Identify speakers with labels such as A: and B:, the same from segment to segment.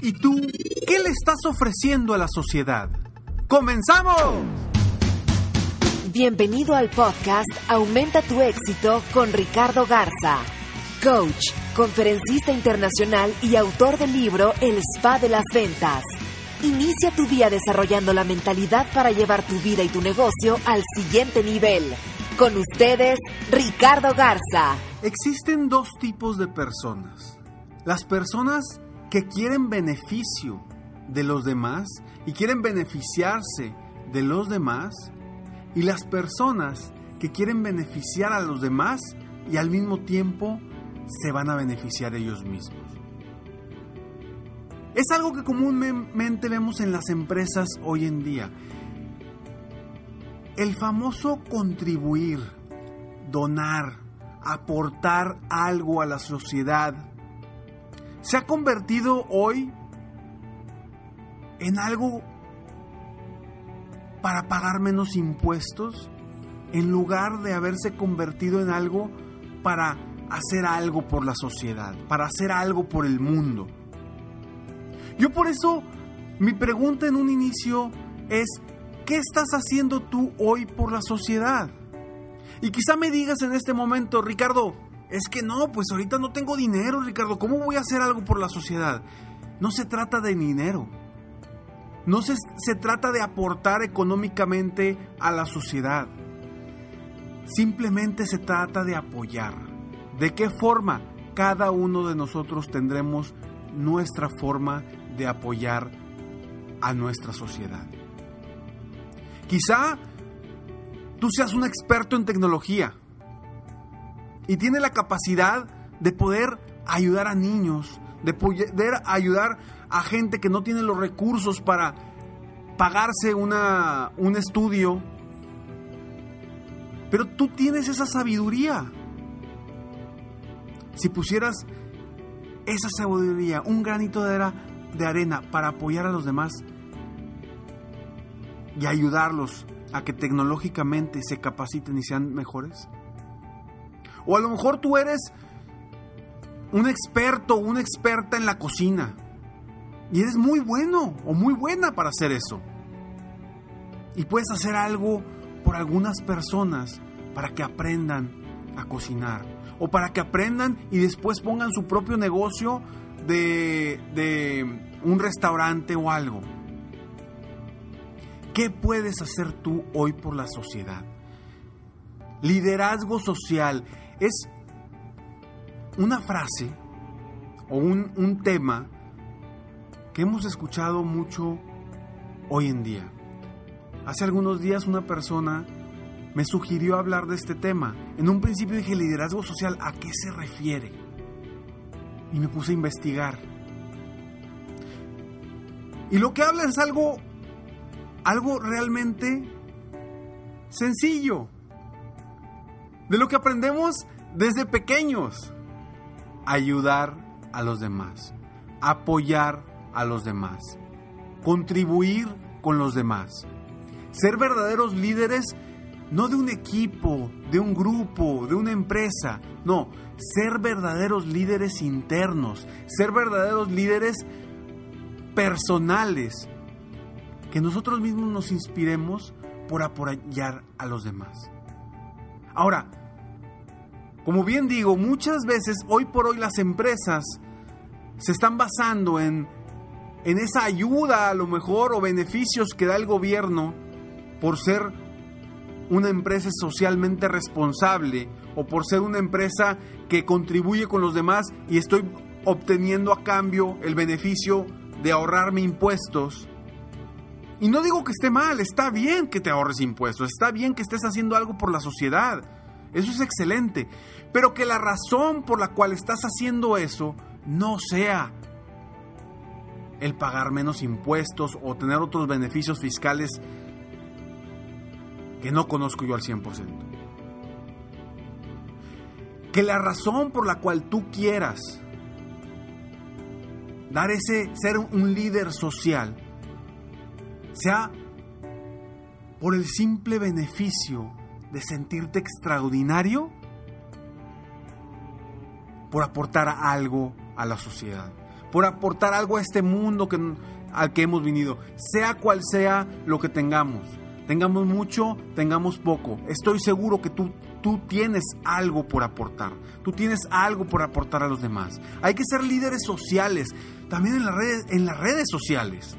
A: ¿Y tú qué le estás ofreciendo a la sociedad? ¡Comenzamos!
B: Bienvenido al podcast Aumenta tu éxito con Ricardo Garza, coach, conferencista internacional y autor del libro El Spa de las Ventas. Inicia tu día desarrollando la mentalidad para llevar tu vida y tu negocio al siguiente nivel. Con ustedes, Ricardo Garza.
A: Existen dos tipos de personas. Las personas que quieren beneficio de los demás y quieren beneficiarse de los demás y las personas que quieren beneficiar a los demás y al mismo tiempo se van a beneficiar ellos mismos. Es algo que comúnmente vemos en las empresas hoy en día. El famoso contribuir, donar, aportar algo a la sociedad, se ha convertido hoy en algo para pagar menos impuestos en lugar de haberse convertido en algo para hacer algo por la sociedad, para hacer algo por el mundo. Yo por eso mi pregunta en un inicio es, ¿qué estás haciendo tú hoy por la sociedad? Y quizá me digas en este momento, Ricardo, es que no, pues ahorita no tengo dinero, Ricardo, ¿cómo voy a hacer algo por la sociedad? No se trata de dinero. No se, se trata de aportar económicamente a la sociedad. Simplemente se trata de apoyar. ¿De qué forma? Cada uno de nosotros tendremos nuestra forma de apoyar a nuestra sociedad. Quizá tú seas un experto en tecnología y tienes la capacidad de poder ayudar a niños, de poder ayudar a gente que no tiene los recursos para pagarse una, un estudio. Pero tú tienes esa sabiduría. Si pusieras esa sabiduría, un granito de, de arena para apoyar a los demás y ayudarlos a que tecnológicamente se capaciten y sean mejores. O a lo mejor tú eres un experto una experta en la cocina. Y eres muy bueno o muy buena para hacer eso. Y puedes hacer algo por algunas personas para que aprendan a cocinar. O para que aprendan y después pongan su propio negocio de, de un restaurante o algo. ¿Qué puedes hacer tú hoy por la sociedad? Liderazgo social es una frase o un, un tema que hemos escuchado mucho hoy en día. Hace algunos días una persona me sugirió hablar de este tema. En un principio dije liderazgo social, ¿a qué se refiere? Y me puse a investigar. Y lo que habla es algo algo realmente sencillo de lo que aprendemos desde pequeños. Ayudar a los demás, apoyar a los demás, contribuir con los demás. Ser verdaderos líderes no de un equipo, de un grupo, de una empresa, no, ser verdaderos líderes internos, ser verdaderos líderes personales, que nosotros mismos nos inspiremos por apoyar a los demás. Ahora, como bien digo, muchas veces hoy por hoy las empresas se están basando en en esa ayuda a lo mejor o beneficios que da el gobierno por ser una empresa socialmente responsable o por ser una empresa que contribuye con los demás y estoy obteniendo a cambio el beneficio de ahorrarme impuestos. Y no digo que esté mal, está bien que te ahorres impuestos, está bien que estés haciendo algo por la sociedad. Eso es excelente. Pero que la razón por la cual estás haciendo eso no sea el pagar menos impuestos o tener otros beneficios fiscales que no conozco yo al 100%. Que la razón por la cual tú quieras dar ese ser un líder social sea por el simple beneficio de sentirte extraordinario por aportar algo a la sociedad, por aportar algo a este mundo que, al que hemos venido, sea cual sea lo que tengamos. Tengamos mucho, tengamos poco. Estoy seguro que tú, tú tienes algo por aportar. Tú tienes algo por aportar a los demás. Hay que ser líderes sociales, también en las redes, en las redes sociales.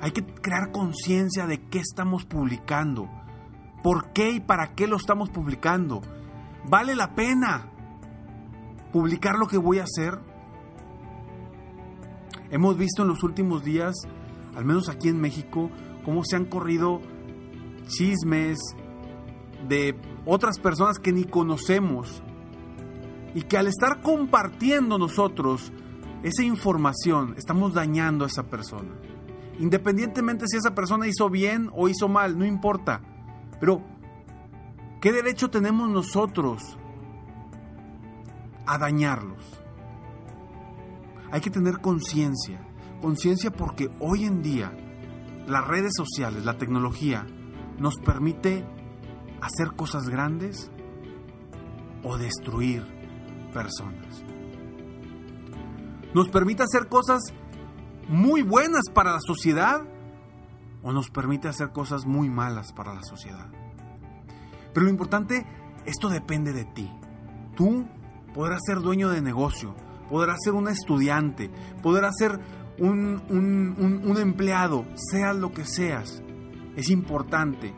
A: Hay que crear conciencia de qué estamos publicando, por qué y para qué lo estamos publicando. ¿Vale la pena publicar lo que voy a hacer? Hemos visto en los últimos días, al menos aquí en México, cómo se han corrido chismes de otras personas que ni conocemos y que al estar compartiendo nosotros esa información estamos dañando a esa persona. Independientemente si esa persona hizo bien o hizo mal, no importa. Pero, ¿qué derecho tenemos nosotros a dañarlos? Hay que tener conciencia. Conciencia porque hoy en día las redes sociales, la tecnología, nos permite hacer cosas grandes o destruir personas. Nos permite hacer cosas muy buenas para la sociedad o nos permite hacer cosas muy malas para la sociedad. Pero lo importante, esto depende de ti. Tú podrás ser dueño de negocio, podrás ser un estudiante, podrás ser un, un, empleado, seas lo que seas. Es importante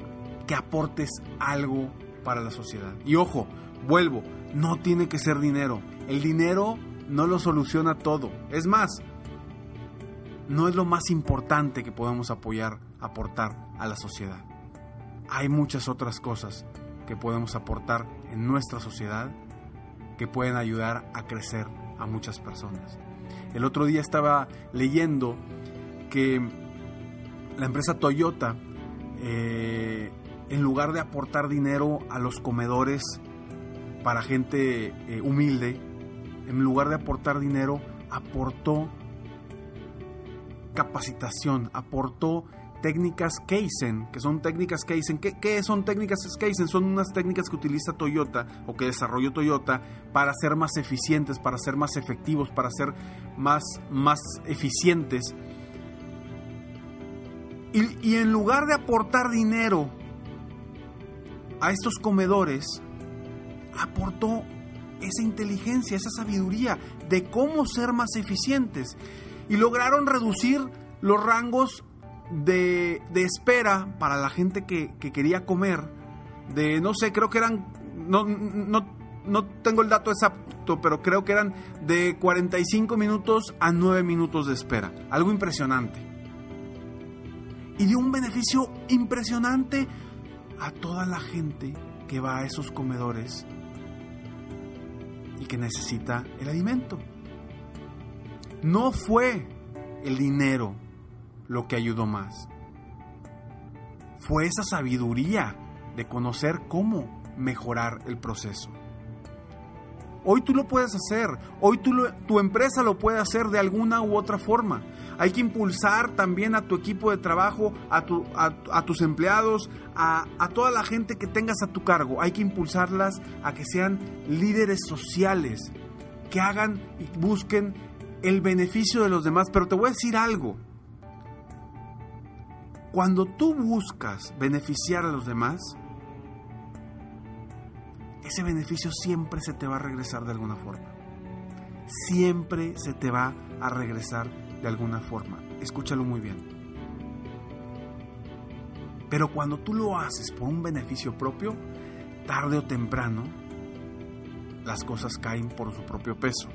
A: que aportes algo para la sociedad. Y ojo, vuelvo, no tiene que ser dinero. El dinero no lo soluciona todo. Es más, no es lo más importante que podemos apoyar, aportar a la sociedad. Hay muchas otras cosas que podemos aportar en nuestra sociedad que pueden ayudar a crecer a muchas personas. El otro día estaba leyendo que la empresa Toyota, eh, en lugar de aportar dinero a los comedores para gente eh, humilde, en lugar de aportar dinero, aportó capacitación, aportó técnicas Kaizen, que son técnicas Kaizen. ¿Qué, ¿Qué, son técnicas Kaizen? Son unas técnicas que utiliza Toyota o que desarrolló Toyota para ser más eficientes, para ser más efectivos, para ser más, más eficientes. Y en lugar de aportar dinero a estos comedores, aportó esa inteligencia, esa sabiduría de cómo ser más eficientes y lograron reducir los rangos de, espera para la gente que, quería comer. De, no sé, creo que eran, no, no, no tengo el dato exacto, pero creo que eran de 45 minutos a 9 minutos de espera. Algo impresionante. Y dio un beneficio impresionante a toda la gente que va a esos comedores y que necesita el alimento. No fue el dinero lo que ayudó más. Fue esa sabiduría de conocer cómo mejorar el proceso. Hoy tú lo puedes hacer, hoy tú tu empresa lo puede hacer de alguna u otra forma. Hay que impulsar también a tu equipo de trabajo, a, a, tus empleados, a toda la gente que tengas a tu cargo. Hay que impulsarlas a que sean líderes sociales, que hagan y busquen el beneficio de los demás. Pero te voy a decir algo. Cuando tú buscas beneficiar a los demás, ese beneficio siempre se te va a regresar de alguna forma. Siempre se te va a regresar de alguna forma. Escúchalo muy bien. Pero cuando tú lo haces por un beneficio propio, tarde o temprano, las cosas caen por su propio peso.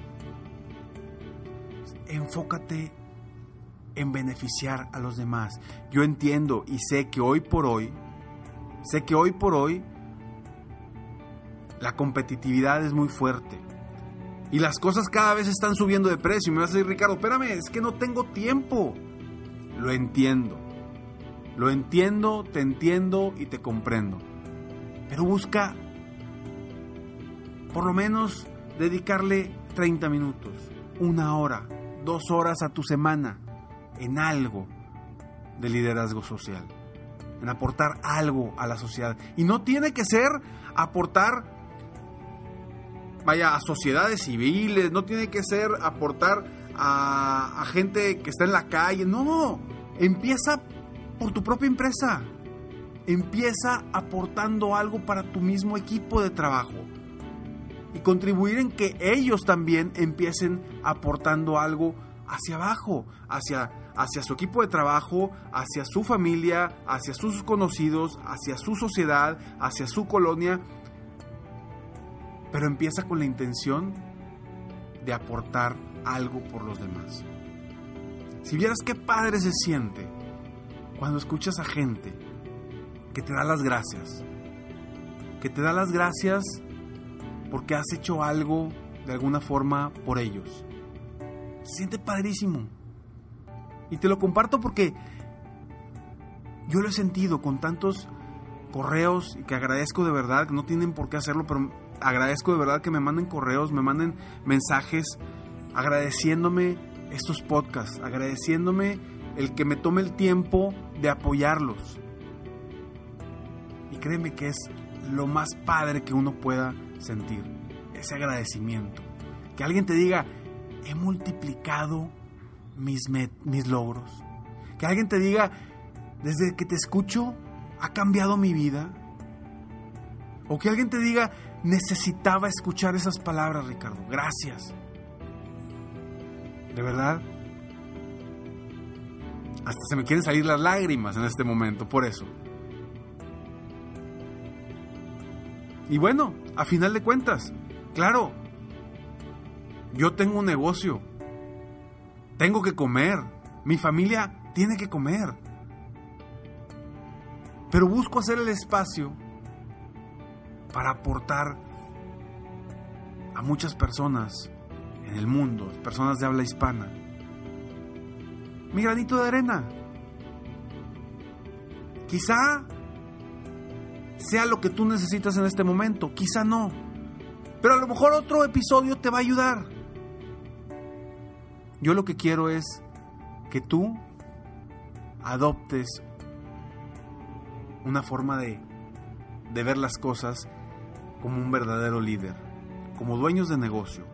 A: Enfócate en beneficiar a los demás. Yo entiendo y sé que hoy por hoy, sé que hoy por hoy, la competitividad es muy fuerte. Y las cosas cada vez están subiendo de precio. Y me vas a decir, Ricardo, espérame, es que no tengo tiempo. Lo entiendo. Lo entiendo, te entiendo y te comprendo. Pero busca por lo menos dedicarle 30 minutos, una hora, dos horas a tu semana en algo de liderazgo social, en aportar algo a la sociedad. Y no tiene que ser aportar, vaya, a sociedades civiles, no tiene que ser aportar a, a gente que está en la calle, no, empieza por tu propia empresa. Empieza aportando algo para tu mismo equipo de trabajo y contribuir en que ellos también empiecen aportando algo hacia abajo, hacia, hacia su equipo de trabajo, hacia su familia, hacia sus conocidos, hacia su sociedad, hacia su colonia. Pero empieza con la intención de aportar algo por los demás. Si vieras qué padre se siente cuando escuchas a gente que te da las gracias, que te da las gracias porque has hecho algo de alguna forma por ellos. Se siente padrísimo. Y te lo comparto porque yo lo he sentido con tantos correos y que agradezco de verdad, no tienen por qué hacerlo, pero agradezco de verdad que me manden correos, me manden mensajes agradeciéndome estos podcasts, agradeciéndome el que me tome el tiempo de apoyarlos. Y créeme que es lo más padre que uno pueda sentir, ese agradecimiento. Que alguien te diga, he multiplicado mis, mis logros. Que alguien te diga, desde que te escucho, ha cambiado mi vida. O que alguien te diga, necesitaba escuchar esas palabras, Ricardo. Gracias. De verdad. Hasta se me quieren salir las lágrimas en este momento, por eso. Y bueno, a final de cuentas, claro, yo tengo un negocio, tengo que comer, mi familia tiene que comer, pero busco hacer el espacio para aportar a muchas personas en el mundo, personas de habla hispana. Mi granito de arena. Quizá sea lo que tú necesitas en este momento, quizá no. Pero a lo mejor otro episodio te va a ayudar. Yo lo que quiero es que tú adoptes una forma de, de ver las cosas como un verdadero líder, como dueños de negocio,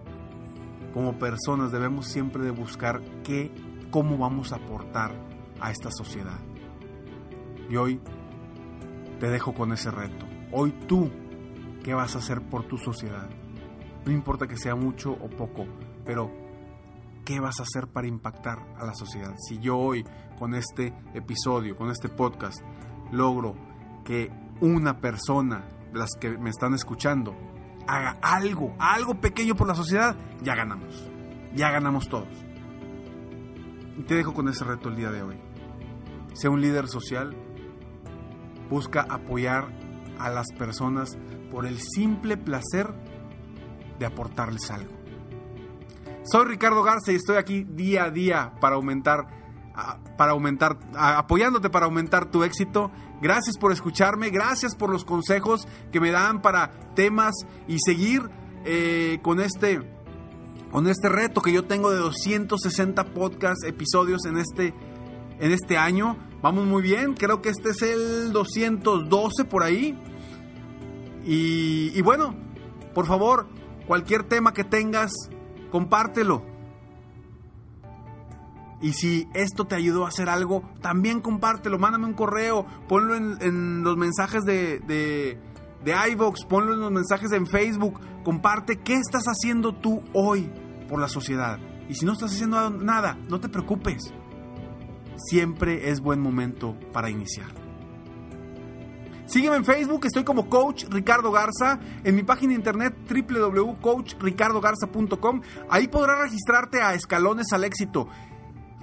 A: como personas debemos siempre de buscar qué, cómo vamos a aportar a esta sociedad. Y hoy te dejo con ese reto. Hoy tú, ¿qué vas a hacer por tu sociedad? No importa que sea mucho o poco, pero ¿qué vas a hacer para impactar a la sociedad? Si yo hoy, con este episodio, con este podcast, logro que una persona, las que me están escuchando, haga algo, algo pequeño por la sociedad, ya ganamos. Ya ganamos todos. Y te dejo con ese reto el día de hoy. Sea un líder social busca apoyar a las personas por el simple placer de aportarles algo. Soy Ricardo Garza y estoy aquí día a día para aumentar, para aumentar, apoyándote para aumentar tu éxito. Gracias por escucharme, gracias por los consejos que me dan para temas y seguir eh, con este, con este reto que yo tengo de 260 podcast episodios en este, en este año. Vamos muy bien, creo que este es el 212 por ahí. Y, bueno, por favor, cualquier tema que tengas, compártelo. Y si esto te ayudó a hacer algo, también compártelo, mándame un correo, ponlo en, los mensajes de, de, de iVox, ponlo en los mensajes en Facebook, comparte qué estás haciendo tú hoy por la sociedad. Y si no estás haciendo nada, no te preocupes. Siempre es buen momento para iniciar. Sígueme en Facebook, estoy como Coach Ricardo Garza, en mi página de internet www.coachricardogarza.com. Ahí podrás registrarte a escalones al éxito.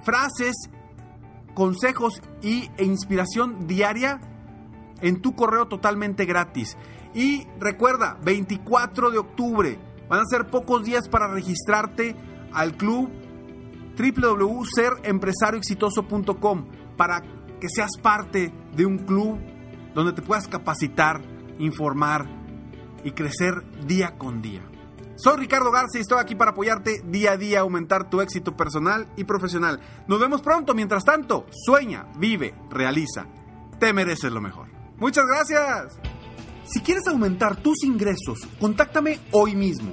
A: Frases, consejos y, e inspiración diaria en tu correo totalmente gratis. Y recuerda, 24 de octubre, van a ser pocos días para registrarte al club www.serempresarioexitoso.com para que seas parte de un club donde te puedas capacitar, informar y crecer día con día. Soy Ricardo Garza y estoy aquí para apoyarte día a día a aumentar tu éxito personal y profesional. Nos vemos pronto, mientras tanto, sueña, vive, realiza. Te mereces lo mejor. Muchas gracias. Si quieres aumentar tus ingresos, contáctame hoy mismo.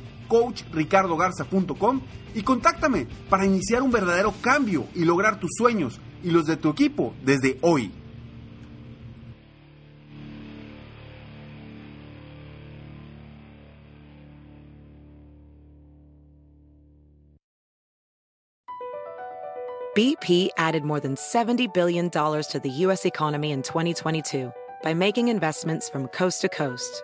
A: www.coachricardogarza.com y contáctame para iniciar un verdadero cambio y lograr tus sueños y los de tu equipo desde hoy.
C: BP added more than $70 billion to the U.S. economy in 2022 by making investments from coast to coast.